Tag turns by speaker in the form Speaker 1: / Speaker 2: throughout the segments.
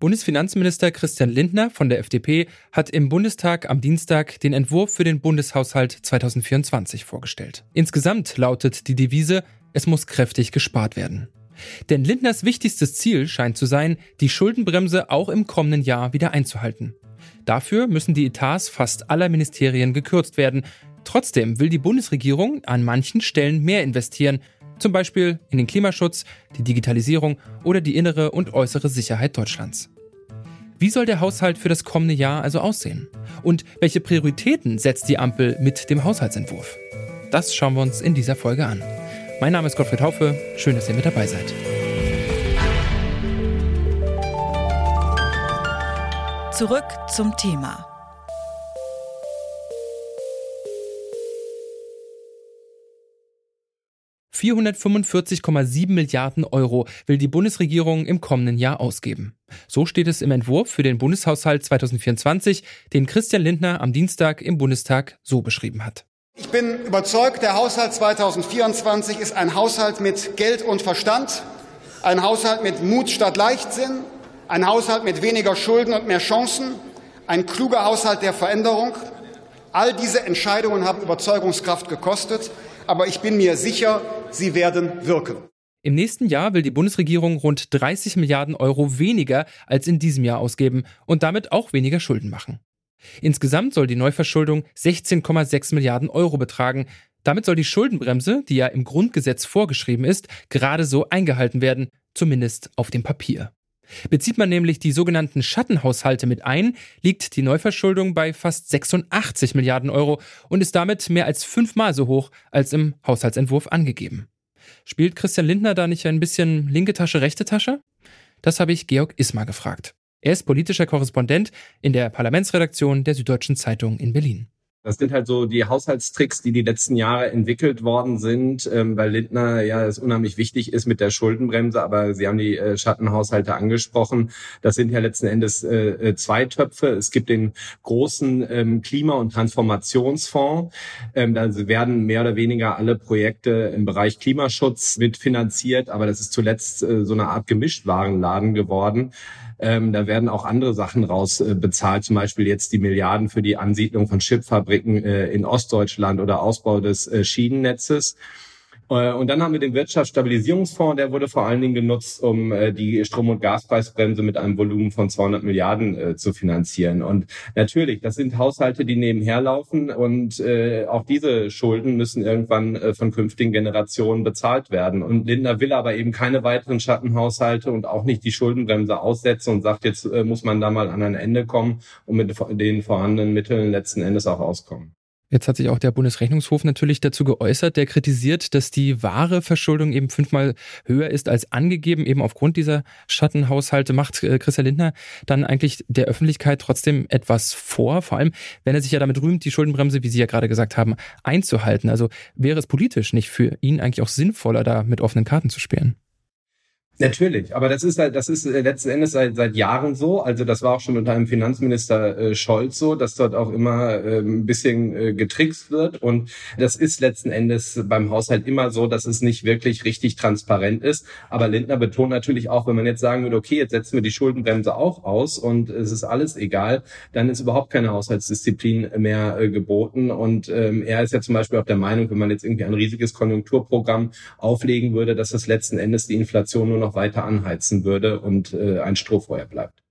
Speaker 1: Bundesfinanzminister Christian Lindner von der FDP hat im Bundestag am Dienstag den Entwurf für den Bundeshaushalt 2024 vorgestellt. Insgesamt lautet die Devise, es muss kräftig gespart werden. Denn Lindners wichtigstes Ziel scheint zu sein, die Schuldenbremse auch im kommenden Jahr wieder einzuhalten. Dafür müssen die Etats fast aller Ministerien gekürzt werden. Trotzdem will die Bundesregierung an manchen Stellen mehr investieren, zum Beispiel in den Klimaschutz, die Digitalisierung oder die innere und äußere Sicherheit Deutschlands. Wie soll der Haushalt für das kommende Jahr also aussehen? Und welche Prioritäten setzt die Ampel mit dem Haushaltsentwurf? Das schauen wir uns in dieser Folge an. Mein Name ist Gottfried Haufe. Schön, dass ihr mit dabei seid.
Speaker 2: Zurück zum Thema.
Speaker 1: 445,7 Milliarden Euro will die Bundesregierung im kommenden Jahr ausgeben. So steht es im Entwurf für den Bundeshaushalt 2024, den Christian Lindner am Dienstag im Bundestag so beschrieben hat.
Speaker 3: Ich bin überzeugt, der Haushalt 2024 ist ein Haushalt mit Geld und Verstand, ein Haushalt mit Mut statt Leichtsinn, ein Haushalt mit weniger Schulden und mehr Chancen, ein kluger Haushalt der Veränderung. All diese Entscheidungen haben Überzeugungskraft gekostet aber ich bin mir sicher, sie werden wirken.
Speaker 1: Im nächsten Jahr will die Bundesregierung rund 30 Milliarden Euro weniger als in diesem Jahr ausgeben und damit auch weniger Schulden machen. Insgesamt soll die Neuverschuldung 16,6 Milliarden Euro betragen. Damit soll die Schuldenbremse, die ja im Grundgesetz vorgeschrieben ist, gerade so eingehalten werden, zumindest auf dem Papier. Bezieht man nämlich die sogenannten Schattenhaushalte mit ein, liegt die Neuverschuldung bei fast 86 Milliarden Euro und ist damit mehr als fünfmal so hoch als im Haushaltsentwurf angegeben. Spielt Christian Lindner da nicht ein bisschen linke Tasche, rechte Tasche? Das habe ich Georg Ismar gefragt. Er ist politischer Korrespondent in der Parlamentsredaktion der Süddeutschen Zeitung in Berlin.
Speaker 4: Das sind halt so die Haushaltstricks, die die letzten Jahre entwickelt worden sind, ähm, weil Lindner ja es unheimlich wichtig ist mit der Schuldenbremse, aber Sie haben die äh, Schattenhaushalte angesprochen. Das sind ja letzten Endes äh, äh zwei Töpfe. Es gibt den großen ähm, Klima- und Transformationsfonds. Ähm, da werden mehr oder weniger alle Projekte im Bereich Klimaschutz mitfinanziert, aber das ist zuletzt äh, so eine Art Gemischtwarenladen geworden. Ähm, da werden auch andere Sachen raus äh, bezahlt, zum Beispiel jetzt die Milliarden für die Ansiedlung von Chipfabriken äh, in Ostdeutschland oder Ausbau des äh, Schienennetzes. Äh, und dann haben wir den Wirtschaftsstabilisierungsfonds, der wurde vor allen Dingen genutzt, um äh, die Strom- und Gaspreisbremse mit einem Volumen von 200 Milliarden äh, zu finanzieren. Und natürlich, das sind Haushalte, die nebenher laufen und auch diese Schulden müssen irgendwann von künftigen Generationen bezahlt werden. Und Linda will aber eben keine weiteren Schattenhaushalte und auch nicht die Schuldenbremse aussetzen und sagt, jetzt muss man da mal an ein Ende kommen und mit den vorhandenen Mitteln letzten Endes auch auskommen.
Speaker 1: Jetzt hat sich auch der Bundesrechnungshof natürlich dazu geäußert, der kritisiert, dass die wahre Verschuldung eben fünfmal höher ist als angegeben, eben aufgrund dieser Schattenhaushalte. Macht äh, Christian Lindner dann eigentlich der Öffentlichkeit trotzdem etwas vor, vor allem wenn er sich ja damit rühmt, die Schuldenbremse, wie Sie ja gerade gesagt haben, einzuhalten. Also wäre es politisch nicht für ihn eigentlich auch sinnvoller, da mit offenen Karten zu spielen?
Speaker 4: Natürlich, aber das ist halt, das ist äh, letzten Endes seit, seit Jahren so. Also das war auch schon unter einem Finanzminister äh, Scholz so, dass dort auch immer äh, ein bisschen äh, getrickst wird. Und das ist letzten Endes beim Haushalt immer so, dass es nicht wirklich richtig transparent ist. Aber Lindner betont natürlich auch, wenn man jetzt sagen würde, okay, jetzt setzen wir die Schuldenbremse auch aus und es ist alles egal, dann ist überhaupt keine Haushaltsdisziplin mehr äh, geboten. Und ähm, er ist ja zum Beispiel auch der Meinung, wenn man jetzt irgendwie ein riesiges Konjunkturprogramm auflegen würde, dass das letzten Endes die Inflation nur noch noch weiter anheizen würde und äh, ein Strohfeuer bleibt.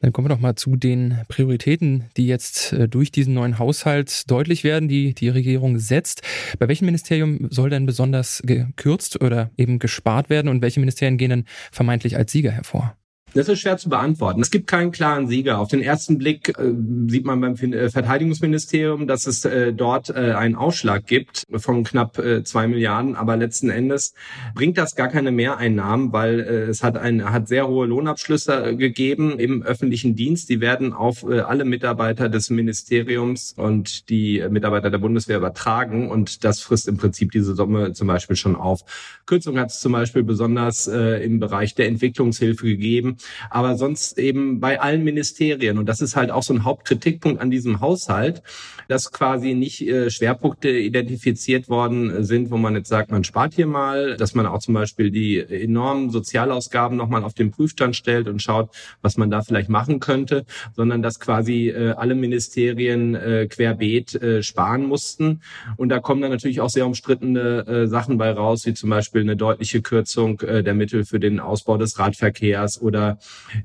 Speaker 1: Dann kommen wir doch mal zu den Prioritäten, die jetzt äh, durch diesen neuen Haushalt deutlich werden, die die Regierung setzt. Bei welchem Ministerium soll denn besonders gekürzt oder eben gespart werden und welche Ministerien gehen dann vermeintlich als Sieger hervor?
Speaker 4: Das ist schwer zu beantworten. Es gibt keinen klaren Sieger. Auf den ersten Blick äh, sieht man beim äh, Verteidigungsministerium, dass es äh, dort äh, einen Ausschlag gibt von knapp äh, zwei Milliarden. Aber letzten Endes bringt das gar keine Mehreinnahmen, weil äh, es hat, ein, hat sehr hohe Lohnabschlüsse gegeben im öffentlichen Dienst. Die werden auf alle Mitarbeiter des Ministeriums und die Mitarbeiter der Bundeswehr übertragen. Und das frisst im Prinzip diese Summe zum Beispiel schon auf. Kürzung hat es zum Beispiel besonders im Bereich der Entwicklungshilfe gegeben. Aber sonst eben bei allen Ministerien. Und das ist halt auch so ein Hauptkritikpunkt an diesem Haushalt, dass quasi nicht äh, Schwerpunkte identifiziert worden sind, wo man jetzt sagt, man spart hier mal, dass man auch zum Beispiel die enormen Sozialausgaben nochmal auf den Prüfstand stellt und schaut, was man da vielleicht machen könnte, sondern dass quasi äh, alle Ministerien äh, querbeet äh, sparen mussten. Und da kommen dann natürlich auch sehr umstrittene äh, Sachen bei raus, wie zum Beispiel eine deutliche Kürzung äh, der Mittel für den Ausbau des Radverkehrs oder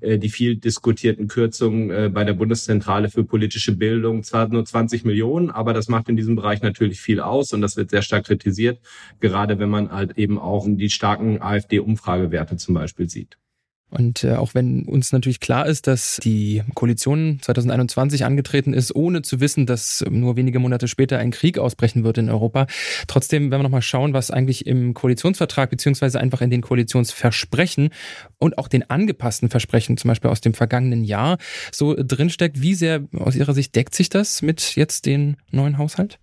Speaker 4: äh, die viel diskutierten Kürzungen äh, bei der Bundeszentrale für politische Bildung. Zwar nur 20 Millionen, aber das macht in diesem Bereich natürlich viel aus und das wird sehr stark kritisiert, gerade wenn man halt eben auch die starken AfD-Umfragewerte zum Beispiel sieht.
Speaker 1: Und äh, auch wenn uns natürlich klar ist, dass die Koalition 2021 angetreten ist, ohne zu wissen, dass nur wenige Monate später ein Krieg ausbrechen wird in Europa, trotzdem werden wir nochmal schauen, was eigentlich im Koalitionsvertrag beziehungsweise einfach in den Koalitionsversprechen und auch den angepassten Versprechen, zum Beispiel aus dem vergangenen Jahr, so drinsteckt. Wie sehr aus Ihrer Sicht deckt sich das mit jetzt den neuen Haushalt?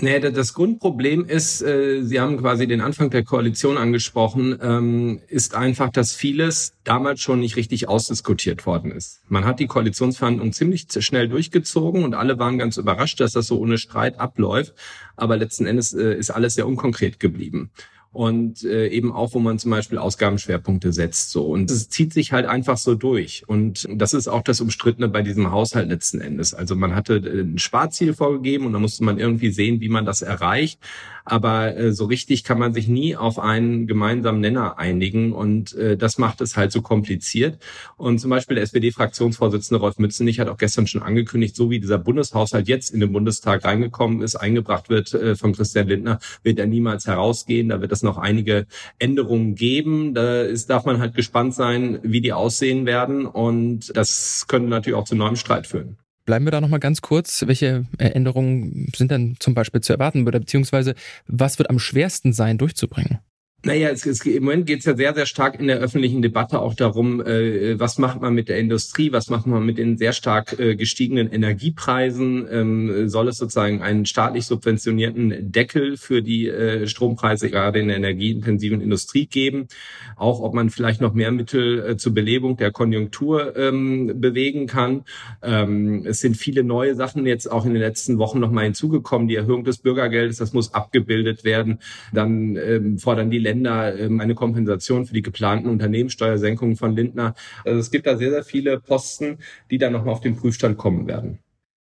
Speaker 4: Nee, das Grundproblem ist, äh, Sie haben quasi den Anfang der Koalition angesprochen, ähm, ist einfach, dass vieles damals schon nicht richtig ausdiskutiert worden ist. Man hat die Koalitionsverhandlungen ziemlich schnell durchgezogen und alle waren ganz überrascht, dass das so ohne Streit abläuft. Aber letzten Endes äh, ist alles sehr unkonkret geblieben und äh, eben auch, wo man zum Beispiel Ausgabenschwerpunkte setzt. So und es zieht sich halt einfach so durch. Und das ist auch das Umstrittene bei diesem Haushalt letzten Endes. Also man hatte äh, ein Sparziel vorgegeben und da musste man irgendwie sehen, wie man das erreicht. Aber äh, so richtig kann man sich nie auf einen gemeinsamen Nenner einigen und äh, das macht es halt so kompliziert. Und zum Beispiel der SPD-Fraktionsvorsitzende Rolf Mützenich hat auch gestern schon angekündigt, so wie dieser Bundeshaushalt jetzt in den Bundestag reingekommen ist, eingebracht wird äh, von Christian Lindner, wird er niemals herausgehen. Da wird es noch einige Änderungen geben. Da ist, darf man halt gespannt sein, wie die aussehen werden. Und das könnte natürlich auch zu neuem Streit führen.
Speaker 1: Bleiben wir da nochmal ganz kurz. Welche Änderungen sind denn zum Beispiel zu erwarten? Oder beziehungsweise was wird am schwersten sein, durchzubringen?
Speaker 4: Naja, es, es, im Moment geht es ja sehr, sehr stark in der öffentlichen Debatte auch darum, äh, was macht man mit der Industrie, was macht man mit den sehr stark äh, gestiegenen Energiepreisen, ähm, soll es sozusagen einen staatlich subventionierten Deckel für die äh, Strompreise gerade in der energieintensiven Industrie geben, auch ob man vielleicht noch mehr Mittel äh, zur Belebung der Konjunktur ähm, bewegen kann. Ähm, es sind viele neue Sachen jetzt auch in den letzten Wochen nochmal hinzugekommen, die Erhöhung des Bürgergeldes, das muss abgebildet werden, dann ähm, fordern die Länder ähm, eine Kompensation für die geplanten Unternehmenssteuersenkungen von Lindner. Also es gibt da sehr, sehr viele Posten, die dann nochmal auf den Prüfstand kommen werden.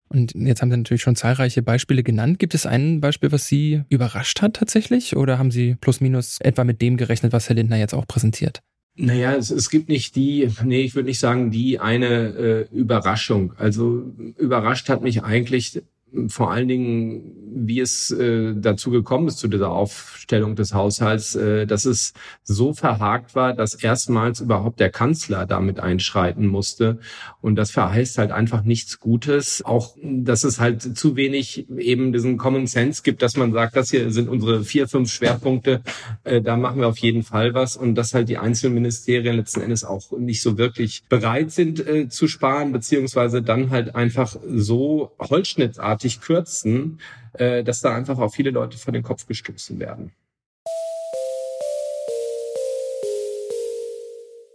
Speaker 1: Und jetzt haben Sie natürlich schon zahlreiche Beispiele genannt. Gibt es ein Beispiel, was Sie überrascht hat tatsächlich? Oder haben Sie plus minus etwa mit dem gerechnet, was Herr Lindner jetzt auch präsentiert?
Speaker 4: Naja, es, es gibt nicht die, nee, ich würde nicht sagen, die eine äh, Überraschung. Also überrascht hat mich eigentlich vor allen Dingen, wie es äh, dazu gekommen ist zu dieser Aufstellung des Haushalts, äh, dass es so verhakt war, dass erstmals überhaupt der Kanzler damit einschreiten musste. Und das verheißt halt einfach nichts Gutes. Auch, dass es halt zu wenig eben diesen Common Sense gibt, dass man sagt, das hier sind unsere vier, fünf Schwerpunkte, äh, da machen wir auf jeden Fall was. Und dass halt die einzelnen Ministerien letzten Endes auch nicht so wirklich bereit sind äh, zu sparen, beziehungsweise dann halt einfach so holzschnittartig großartig kürzen, äh, dass da einfach auch viele Leute vor den Kopf gestoßen werden.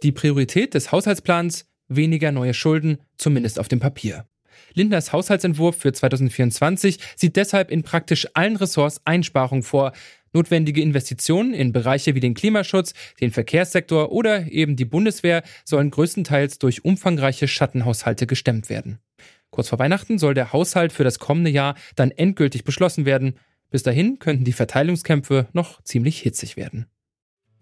Speaker 1: Die Priorität des Haushaltsplans weniger neue Schulden, zumindest auf dem Papier. Lindners Haushaltsentwurf für 2024 sieht deshalb in praktisch allen Ressorts Einsparungen vor. Notwendige Investitionen in Bereiche wie den Klimaschutz, den Verkehrssektor oder eben die Bundeswehr sollen größtenteils durch umfangreiche Schattenhaushalte gestemmt werden. Kurz vor Weihnachten soll der Haushalt für das kommende Jahr dann endgültig beschlossen werden. Bis dahin könnten die Verteilungskämpfe noch ziemlich hitzig werden.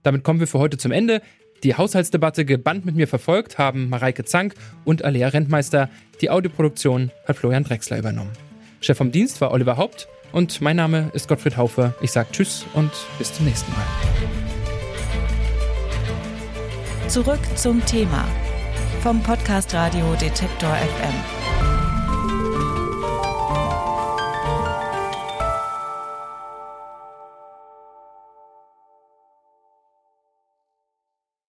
Speaker 1: Damit kommen wir für heute zum Ende. Die Haushaltsdebatte gebannt mit mir verfolgt haben Mareike Zank und Alea Rentmeister. Die Audioproduktion hat Florian Drexler übernommen. Chef vom Dienst war Oliver Haupt und mein Name ist Gottfried Haufe. Ich sage Tschüss und bis zum nächsten Mal.
Speaker 2: Zurück zum Thema vom Podcast Radio Detektor FM.